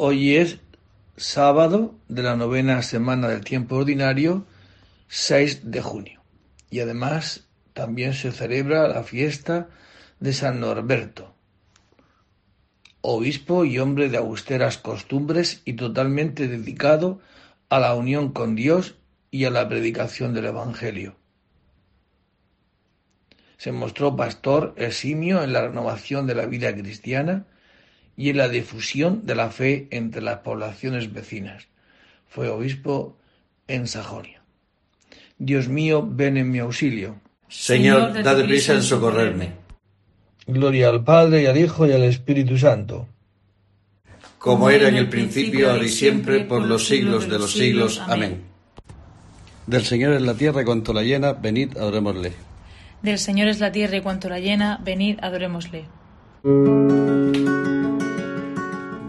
Hoy es sábado de la novena semana del tiempo ordinario, 6 de junio. Y además también se celebra la fiesta de San Norberto, obispo y hombre de austeras costumbres y totalmente dedicado a la unión con Dios y a la predicación del Evangelio. Se mostró pastor eximio en la renovación de la vida cristiana y en la difusión de la fe entre las poblaciones vecinas. Fue obispo en Sajonia. Dios mío, ven en mi auxilio. Señor, dad prisa en socorrerme. Gloria al Padre y al Hijo y al Espíritu Santo. Como era en el principio, ahora y siempre, por los siglos de los siglos. Amén. Del Señor es la tierra y cuanto la llena, venid, adorémosle. Del Señor es la tierra y cuanto la llena, venid, adorémosle.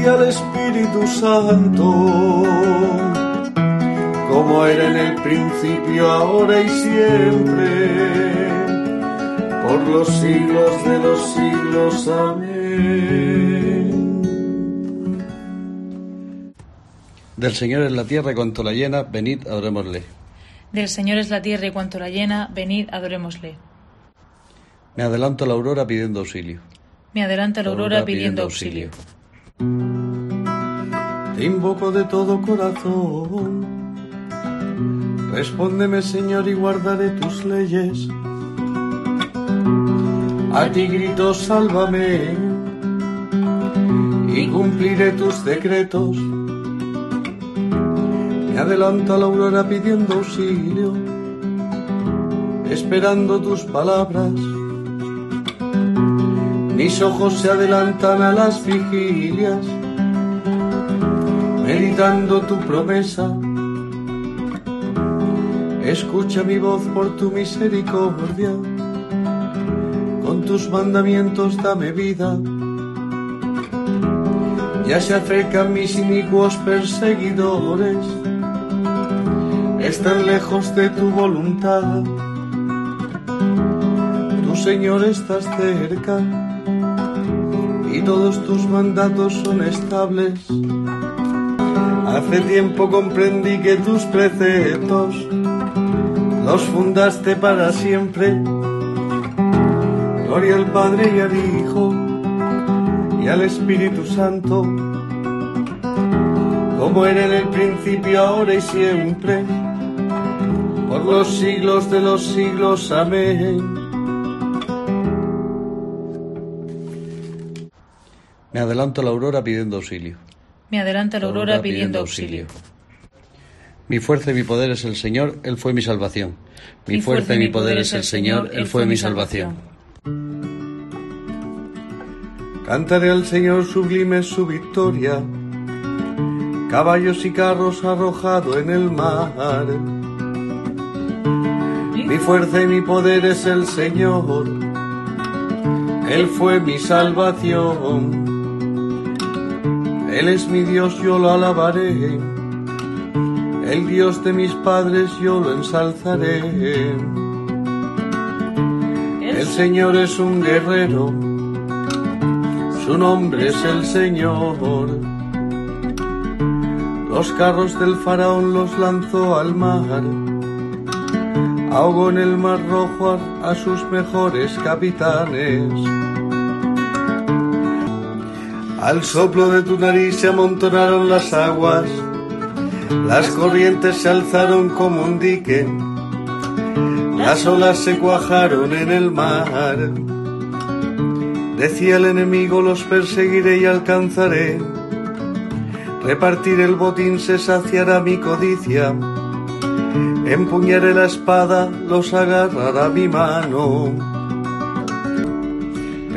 y al Espíritu Santo, como era en el principio, ahora y siempre, por los siglos de los siglos. Amén. Del Señor es la tierra y cuanto la llena, venid, adorémosle. Del Señor es la tierra y cuanto la llena, venid, adorémosle. Me adelanto a la aurora pidiendo auxilio. Me adelanta la aurora pidiendo auxilio. Te invoco de todo corazón. Respóndeme, Señor, y guardaré tus leyes. A ti grito, sálvame, y cumpliré tus decretos. Me adelanto a la aurora pidiendo auxilio, esperando tus palabras mis ojos se adelantan a las vigilias, meditando tu promesa. Escucha mi voz por tu misericordia, con tus mandamientos dame vida. Ya se acercan mis inicuos perseguidores, están lejos de tu voluntad. Tu Señor estás cerca y todos tus mandatos son estables. Hace tiempo comprendí que tus preceptos los fundaste para siempre. Gloria al Padre y al Hijo y al Espíritu Santo, como era en el principio, ahora y siempre, por los siglos de los siglos. Amén. Me adelanto a la aurora pidiendo auxilio. Me adelanta la aurora pidiendo auxilio. Mi fuerza y mi poder es el Señor, Él fue mi salvación. Mi, fuerza y mi poder es el Señor, Él fue mi salvación. Cantaré al Señor sublime su victoria, caballos y carros arrojado en el mar. Mi fuerza y mi poder es el Señor, Él fue mi salvación. Él es mi Dios, yo lo alabaré el Dios de mis padres yo lo ensalzaré. El Señor es un guerrero, su nombre es el Señor. Los carros del faraón los lanzó al mar, ahogó en el mar rojo a, sus mejores capitanes. Al soplo de tu nariz se amontonaron las aguas las corrientes se alzaron como un dique, las olas se cuajaron en el mar. Decía el enemigo, los perseguiré y alcanzaré. Repartir el botín se saciará mi codicia. Empuñaré la espada, los agarrará mi mano.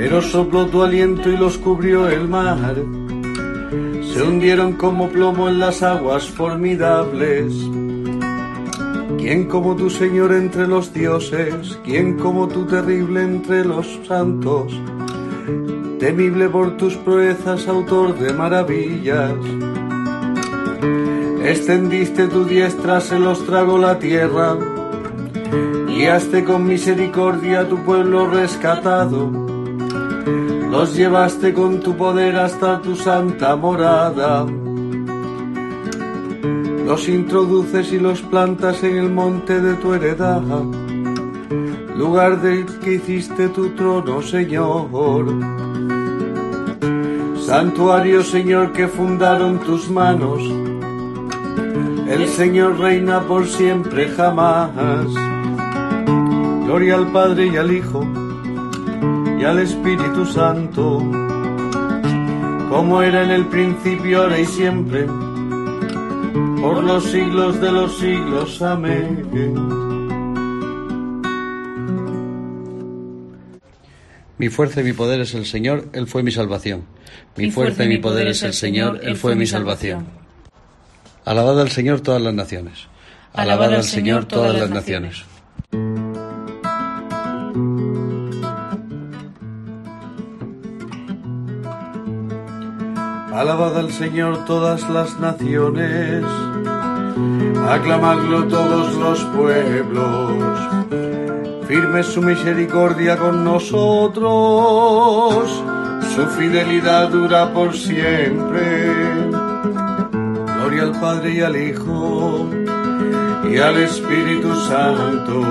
Pero sopló tu aliento y los cubrió el mar se hundieron como plomo en las aguas formidables. ¿Quién como tu Señor entre los dioses? ¿Quién como tu terrible entre los santos? Temible por tus proezas, autor de maravillas. Extendiste tu diestra, se los tragó la tierra. Guiaste con misericordia a tu pueblo rescatado los llevaste con tu poder hasta tu santa morada. Los introduces y los plantas en el monte de tu heredad, lugar del que hiciste tu trono, Señor. Santuario, Señor, que fundaron tus manos. El Señor reina por siempre, jamás. Gloria al Padre y al Hijo y al Espíritu Santo, como era en el principio, ahora y siempre, por los siglos de los siglos. Amén. Mi fuerza y mi poder es el Señor, Él fue mi salvación. Mi, fuerza y mi poder es el Señor, Él fue mi salvación. Alabad al Señor todas las naciones. Alabad al Señor todas las naciones. Alabad al Señor todas las naciones, aclamadlo todos los pueblos. Firme su misericordia con nosotros, su fidelidad dura por siempre. Gloria al Padre y al Hijo y al Espíritu Santo,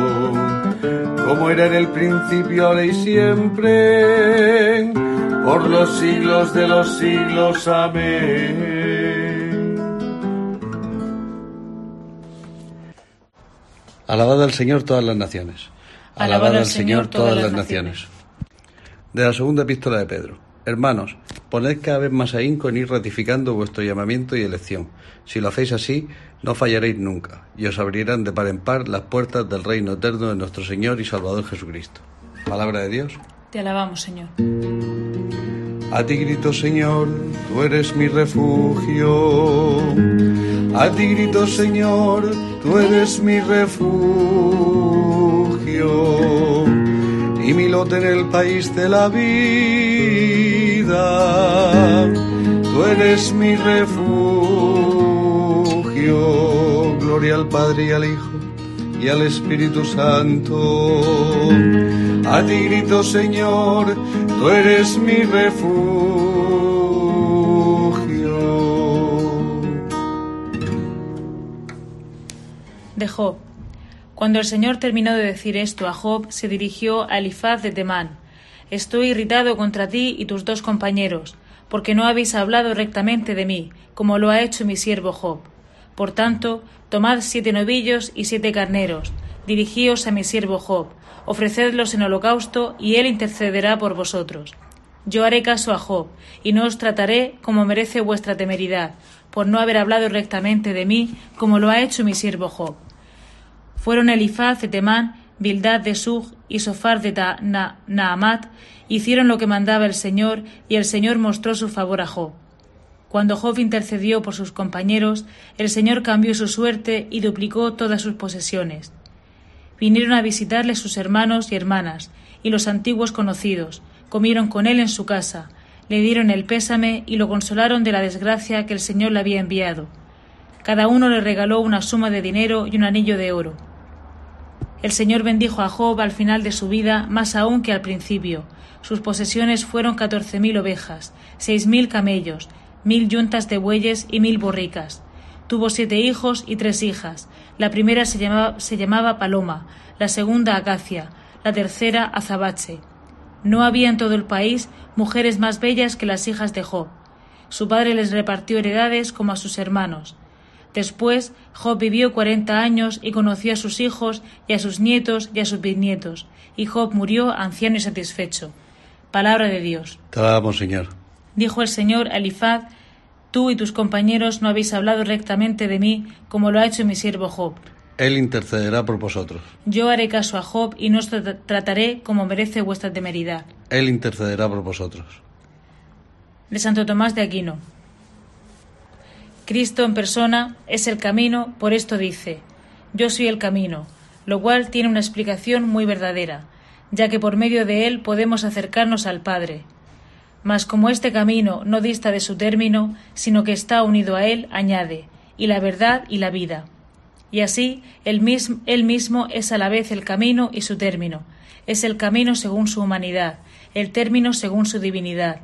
como era en el principio, ahora y siempre por los siglos de los siglos. Amén. Alabad al Señor todas las naciones. Alabad al Señor todas las naciones. De la segunda epístola de Pedro. Hermanos, poned cada vez más ahínco en ir ratificando vuestro llamamiento y elección. Si lo hacéis así, no fallaréis nunca, y os abrirán de par en par las puertas del reino eterno de nuestro Señor y Salvador Jesucristo. Palabra de Dios. Te alabamos, Señor. A ti grito, Señor, tú eres mi refugio. A ti grito, Señor, tú eres mi refugio. Y mi lote en el país de la vida. Tú eres mi refugio. Gloria al Padre y al Hijo y al Espíritu Santo. Ti grito, Señor, tú eres mi refugio. Cuando el Señor terminó de decir esto a Job, se dirigió a Elifaz de Temán. Estoy irritado contra ti y tus dos compañeros, porque no habéis hablado rectamente de mí, como lo ha hecho mi siervo Job. Por tanto, tomad siete novillos y siete carneros, dirigíos a mi siervo Job, ofrecedlos en holocausto, y él intercederá por vosotros. Yo haré caso a Job, y no os trataré como merece vuestra temeridad, por no haber hablado rectamente de mí, como lo ha hecho mi siervo Job. Fueron Elifaz de Temán, Bildad de Sug y Sofar de Naamat, hicieron lo que mandaba el Señor, y el Señor mostró su favor a Job. Cuando Job intercedió por sus compañeros, el Señor cambió su suerte y duplicó todas sus posesiones. Vinieron a visitarle sus hermanos y hermanas, y los antiguos conocidos, comieron con él en su casa, le dieron el pésame y lo consolaron de la desgracia que el Señor le había enviado. Cada uno le regaló una suma de dinero y un anillo de oro. El Señor bendijo a Job al final de su vida más aún que al principio. Sus posesiones fueron catorce mil ovejas, seis mil camellos, mil yuntas de bueyes y mil borricas. Tuvo siete hijos y tres hijas. La primera se llamaba, se llamaba Paloma, la segunda Acacia, la tercera Azabache. No había en todo el país mujeres más bellas que las hijas de Job. Su padre les repartió heredades como a sus hermanos. Después Job vivió cuarenta años y conoció a sus hijos y a sus nietos y a sus bisnietos, y Job murió anciano y satisfecho. Palabra de Dios. Te alabamos, Señor. Dijo el Señor a Elifaz, Tú y tus compañeros no habéis hablado rectamente de mí, como lo ha hecho mi siervo Job. Él intercederá por vosotros. Yo haré caso a Job y no os trataré como merece vuestra temeridad. Él intercederá por vosotros. De Santo Tomás de Aquino. Cristo en persona es el camino, por esto dice, Yo soy el camino, lo cual tiene una explicación muy verdadera, ya que por medio de él podemos acercarnos al Padre. Mas como este camino no dista de su término, sino que está unido a él, añade, y la verdad y la vida. Y así él mismo, él mismo es a la vez el camino y su término. Es el camino según su humanidad, el término según su divinidad.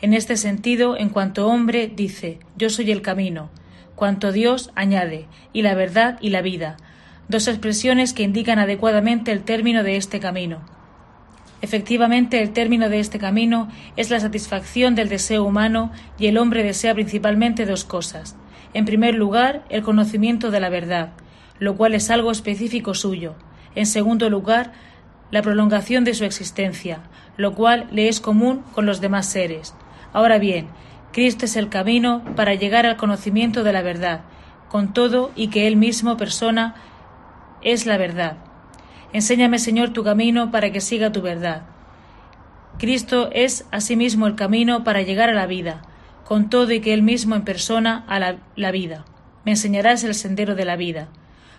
En este sentido, en cuanto hombre, dice, yo soy el camino. Cuanto Dios, añade, y la verdad y la vida. Dos expresiones que indican adecuadamente el término de este camino. Efectivamente, el término de este camino es la satisfacción del deseo humano y el hombre desea principalmente dos cosas. En primer lugar, el conocimiento de la verdad, lo cual es algo específico suyo. En segundo lugar, la prolongación de su existencia, lo cual le es común con los demás seres. Ahora bien, Cristo es el camino para llegar al conocimiento de la verdad, con todo y que Él mismo persona es la verdad. Enséñame, Señor, tu camino para que siga tu verdad. Cristo es asimismo el camino para llegar a la vida, con todo y que Él mismo en persona a la, vida. Me enseñarás el sendero de la vida.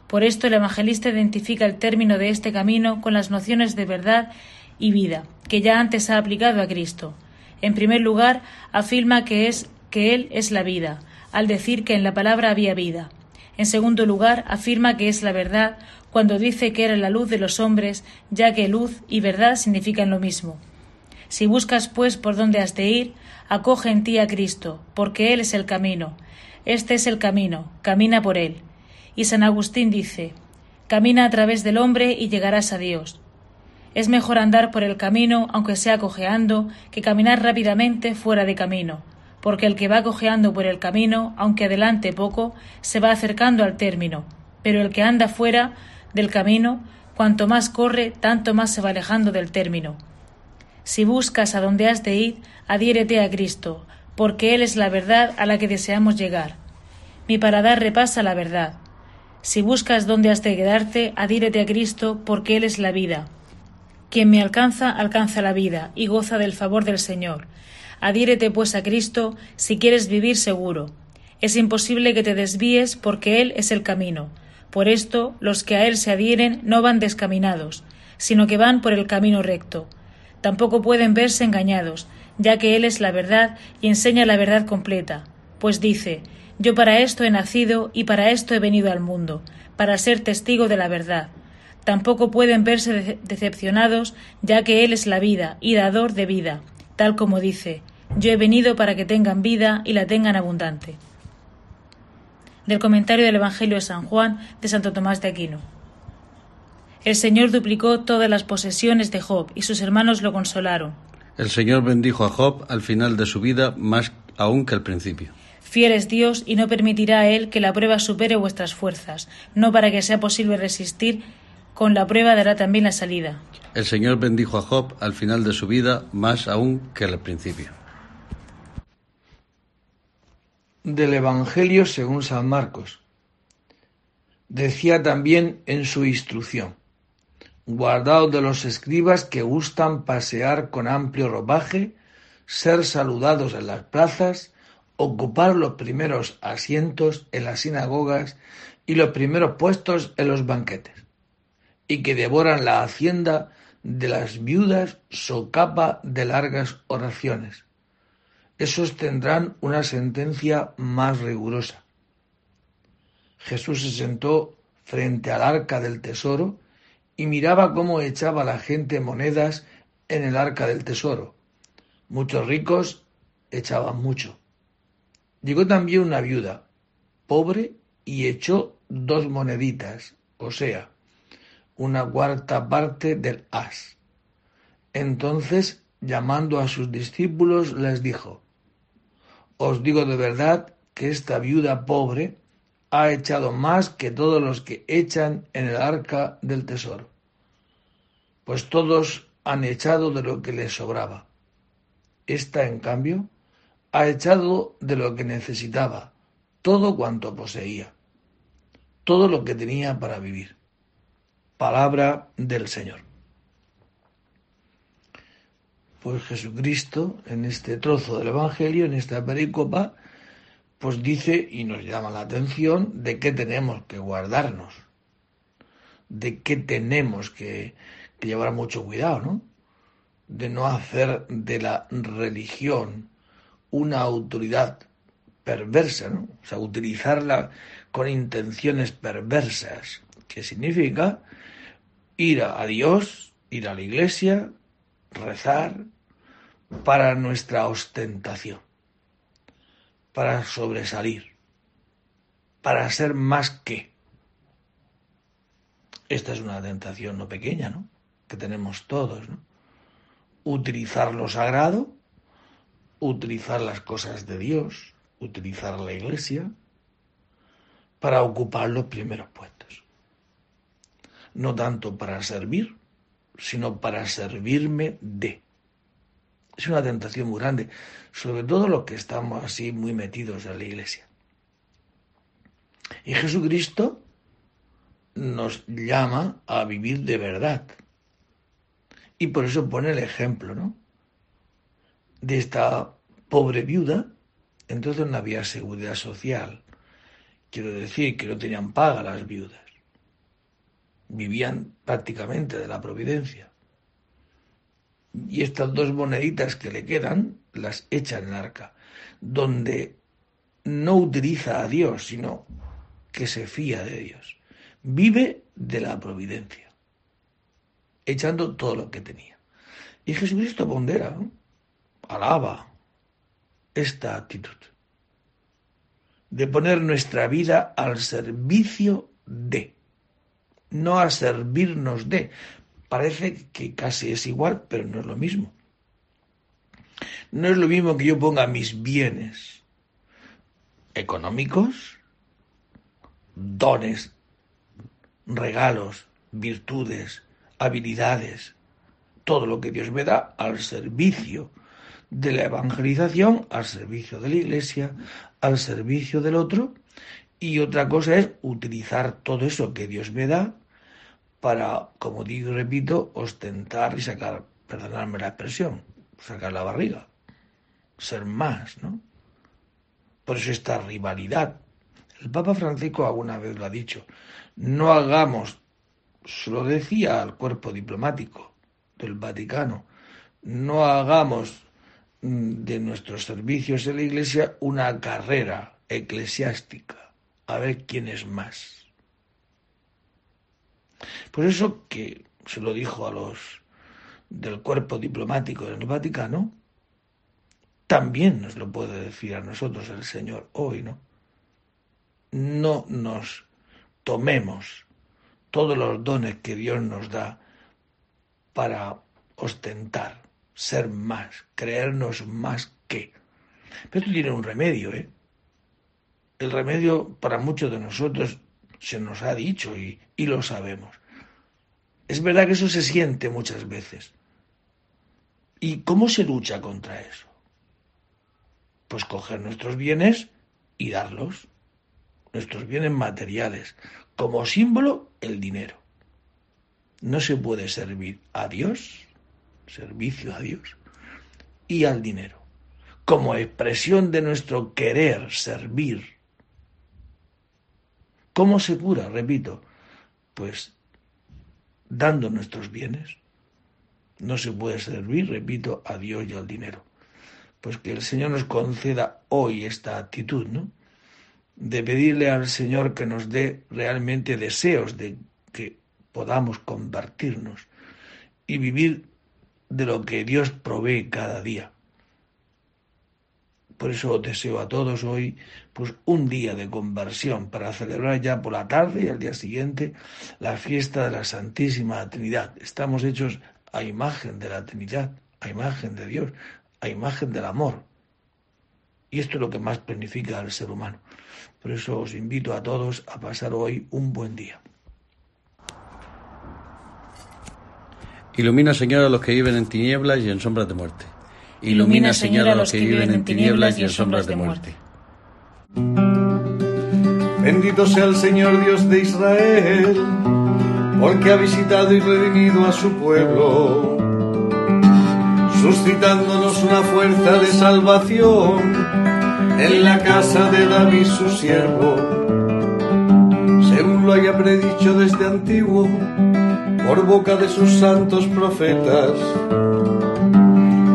Por esto el evangelista identifica el término de este camino con las nociones de verdad y vida, que ya antes ha aplicado a Cristo. En primer lugar, afirma que es que Él es la vida, al decir que en la palabra había vida. En segundo lugar, afirma que es la verdad cuando dice que era la luz de los hombres, ya que luz y verdad significan lo mismo. Si buscas, pues, por dónde has de ir, acoge en ti a Cristo, porque Él es el camino. Este es el camino, camina por Él. Y San Agustín dice, camina a través del hombre y llegarás a Dios. Es mejor andar por el camino, aunque sea cojeando, que caminar rápidamente fuera de camino, porque el que va cojeando por el camino, aunque adelante poco, se va acercando al término, pero el que anda fuera del camino, cuanto más corre, tanto más se va alejando del término. Si buscas a donde has de ir, adhiérete a Cristo, porque Él es la verdad a la que deseamos llegar. Mi paradar repasa la verdad. Si buscas dónde has de quedarte, adhiérete a Cristo, porque Él es la vida. Quien me alcanza, alcanza la vida, y goza del favor del Señor. Adhiérete pues a Cristo si quieres vivir seguro. Es imposible que te desvíes porque Él es el camino. Por esto, los que a él se adhieren no van descaminados, sino que van por el camino recto. Tampoco pueden verse engañados, ya que él es la verdad y enseña la verdad completa, pues dice Yo para esto he nacido y para esto he venido al mundo, para ser testigo de la verdad. Tampoco pueden verse decepcionados, ya que Él es la vida y dador de vida, tal como dice Yo he venido para que tengan vida y la tengan abundante del comentario del Evangelio de San Juan de Santo Tomás de Aquino. El Señor duplicó todas las posesiones de Job y sus hermanos lo consolaron. El Señor bendijo a Job al final de su vida más aún que al principio. Fiel es Dios y no permitirá a Él que la prueba supere vuestras fuerzas, no para que sea posible resistir, con la prueba dará también la salida. El Señor bendijo a Job al final de su vida más aún que al principio. Del Evangelio según San Marcos. Decía también en su instrucción, guardaos de los escribas que gustan pasear con amplio ropaje, ser saludados en las plazas, ocupar los primeros asientos en las sinagogas y los primeros puestos en los banquetes, y que devoran la hacienda de las viudas socapa de largas oraciones. Esos tendrán una sentencia más rigurosa. Jesús se sentó frente al arca del tesoro y miraba cómo echaba la gente monedas en el arca del tesoro. Muchos ricos echaban mucho. Llegó también una viuda, pobre, y echó dos moneditas, o sea, una cuarta parte del as. Entonces, llamando a sus discípulos, les dijo, Os digo de verdad que esta viuda pobre ha echado más que todos los que echan en el arca del tesoro, pues todos han echado de lo que les sobraba. Esta, en cambio, ha echado de lo que necesitaba, todo cuanto poseía, todo lo que tenía para vivir. Palabra del Señor. Pues Jesucristo, en este trozo del Evangelio, en esta pericopa, pues dice y nos llama la atención de qué tenemos que guardarnos, de qué tenemos que, llevar mucho cuidado, ¿no? De no hacer de la religión una autoridad perversa, ¿no? O sea, utilizarla con intenciones perversas, que significa ir a Dios, ir a la iglesia, rezar para nuestra ostentación para sobresalir, para ser más que. Esta es una tentación no pequeña, ¿no? Que tenemos todos, ¿no? Utilizar lo sagrado, utilizar las cosas de Dios, utilizar la iglesia para ocupar los primeros puestos. No tanto para servir, sino para servirme de. Es una tentación muy grande, sobre todo los que estamos así muy metidos en la iglesia. Y Jesucristo nos llama a vivir de verdad. Y por eso pone el ejemplo, ¿no? De esta pobre viuda, entonces no había seguridad social. Quiero decir que no tenían paga las viudas. Vivían prácticamente de la providencia y estas dos moneditas que le quedan las echa en el arca, donde no utiliza a Dios, sino que se fía de Dios. Vive de la providencia, echando todo lo que tenía. Y Jesucristo pondera, alaba esta actitud de poner nuestra vida al servicio de, no a servirnos de, parece que casi es igual, pero no es lo mismo. No es lo mismo que yo ponga mis bienes económicos, dones, regalos, virtudes, habilidades, todo lo que Dios me da al servicio de la evangelización, al servicio de la iglesia, al servicio del otro. Y otra cosa es utilizar todo eso que Dios me da para, como digo y repito, ostentar y sacar, perdonadme la expresión, sacar la barriga, ser más, ¿no? Por eso esta rivalidad. El Papa Francisco alguna vez lo ha dicho, no hagamos, se lo decía al cuerpo diplomático del Vaticano, no hagamos mm, de nuestros servicios en la Iglesia una carrera eclesiástica, a ver quién es más. Por eso que se lo dijo a los del cuerpo diplomático del Vaticano, también nos lo puede decir a nosotros el Señor hoy, ¿no? No nos tomemos todos los dones que Dios nos da para ostentar, ser más, creernos más que. Pero esto tiene un remedio, ¿eh? El remedio para muchos de nosotros se nos ha dicho y, lo sabemos. Es verdad que eso se siente muchas veces. ¿Y cómo se lucha contra eso? Pues coger nuestros bienes y darlos, nuestros bienes materiales, como símbolo el dinero. No se puede servir a Dios, servicio a Dios, y al dinero, como expresión de nuestro querer servir. ¿Cómo se cura? Repito, pues dando nuestros bienes. No se puede servir, repito, a Dios y al dinero. Pues que el Señor nos conceda hoy esta actitud, ¿no? De pedirle al Señor que nos dé realmente deseos de que podamos convertirnos y vivir de lo que Dios provee cada día. Por eso deseo a todos hoy pues un día de conversión para celebrar ya por la tarde y al día siguiente la fiesta de la Santísima Trinidad. Estamos hechos a imagen de la Trinidad, a imagen de Dios, a imagen del amor. Y esto es lo que más planifica al ser humano. Por eso os invito a todos a pasar hoy un buen día. Ilumina, Señor, a los que viven en tinieblas y en sombras de muerte. Ilumina, Señor, a los que viven en tinieblas y en sombras de muerte. Bendito sea el Señor Dios de Israel, porque ha visitado y redimido a su pueblo, suscitándonos una fuerza de salvación en la casa de David su siervo, según lo haya predicho desde antiguo por boca de sus santos profetas.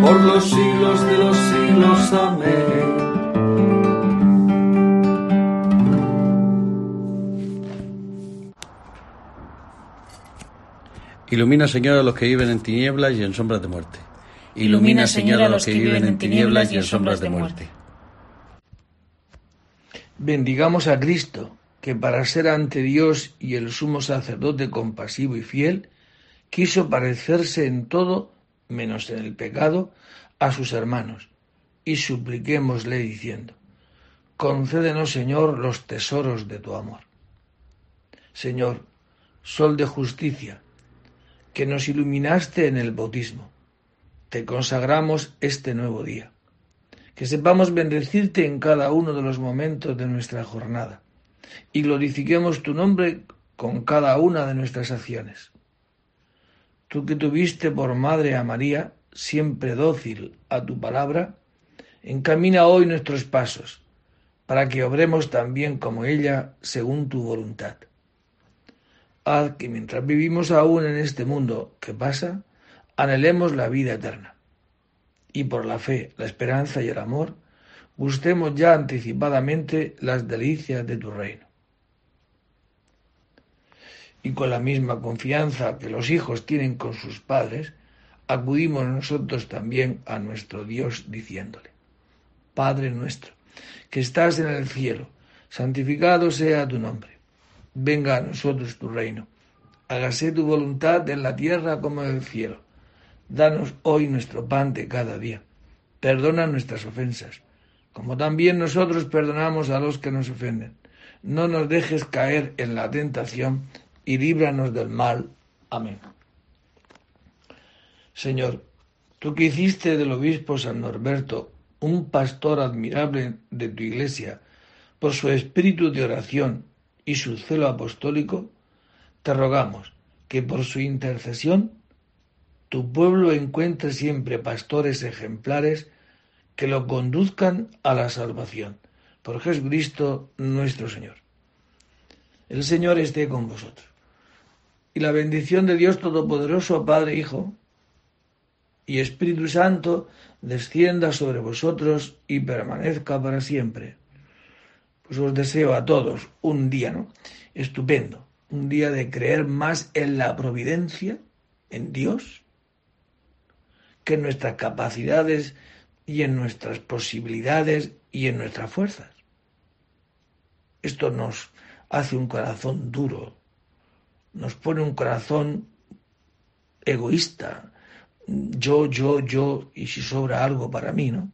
por los siglos de los siglos. Amén. Ilumina, Señor, a los que viven en tinieblas y en sombras de muerte. Ilumina, Señor, a los que viven en tinieblas y en sombras de muerte. Bendigamos a Cristo, que para ser ante Dios y el sumo sacerdote compasivo y fiel, quiso parecerse en todo, menos en el pecado, a sus hermanos, y supliquémosle diciendo, Concédenos, Señor, los tesoros de tu amor. Señor, Sol de justicia, que nos iluminaste en el bautismo, te consagramos este nuevo día. Que sepamos bendecirte en cada uno de los momentos de nuestra jornada y glorifiquemos tu nombre con cada una de nuestras acciones tú que tuviste por madre a María, siempre dócil a tu palabra, encamina hoy nuestros pasos, para que obremos también como ella, según tu voluntad. Haz que mientras vivimos aún en este mundo que pasa, anhelemos la vida eterna. Y por la fe, la esperanza y el amor, gustemos ya anticipadamente las delicias de tu reino y con la misma confianza que los hijos tienen con sus padres, acudimos nosotros también a nuestro Dios diciéndole, Padre nuestro, que estás en el cielo, santificado sea tu nombre, venga a nosotros tu reino, hágase tu voluntad en la tierra como en el cielo. Danos hoy nuestro pan de cada día, perdona nuestras ofensas, como también nosotros perdonamos a los que nos ofenden no nos dejes caer en la tentación y líbranos del mal. Amén. Señor, tú que hiciste del obispo San Norberto un pastor admirable de tu iglesia por su espíritu de oración y su celo apostólico, te rogamos que por su intercesión tu pueblo encuentre siempre pastores ejemplares que lo conduzcan a la salvación. Por Jesucristo nuestro Señor. El Señor esté con vosotros. Y la bendición de Dios Todopoderoso, Padre, Hijo y Espíritu Santo, descienda sobre vosotros y permanezca para siempre. Pues os deseo a todos un día, ¿no? Estupendo. Un día de creer más en la providencia, en Dios, que en nuestras capacidades y en nuestras posibilidades y en nuestras fuerzas. Esto nos hace un corazón duro, nos pone un corazón egoísta, yo, yo, yo, y si sobra algo para mí, ¿no?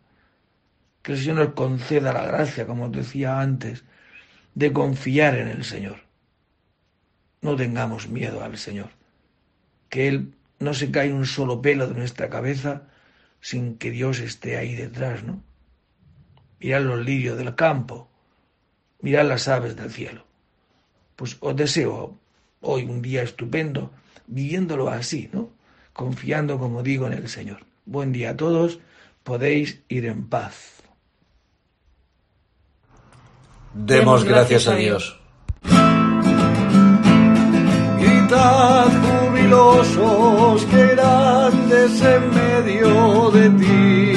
Que el Señor nos conceda la gracia, como os decía antes, de confiar en el Señor. No tengamos miedo al Señor, que Él no se cae un solo pelo de nuestra cabeza sin que Dios esté ahí detrás, ¿no? Mirad los lirios del campo, mirad las aves del cielo. Pues os deseo hoy un día estupendo, viviéndolo así, ¿no? Confiando, como digo, en el Señor. Buen día a todos, podéis ir en paz. Demos gracias a Dios. Gritad jubilosos que grandes en medio de ti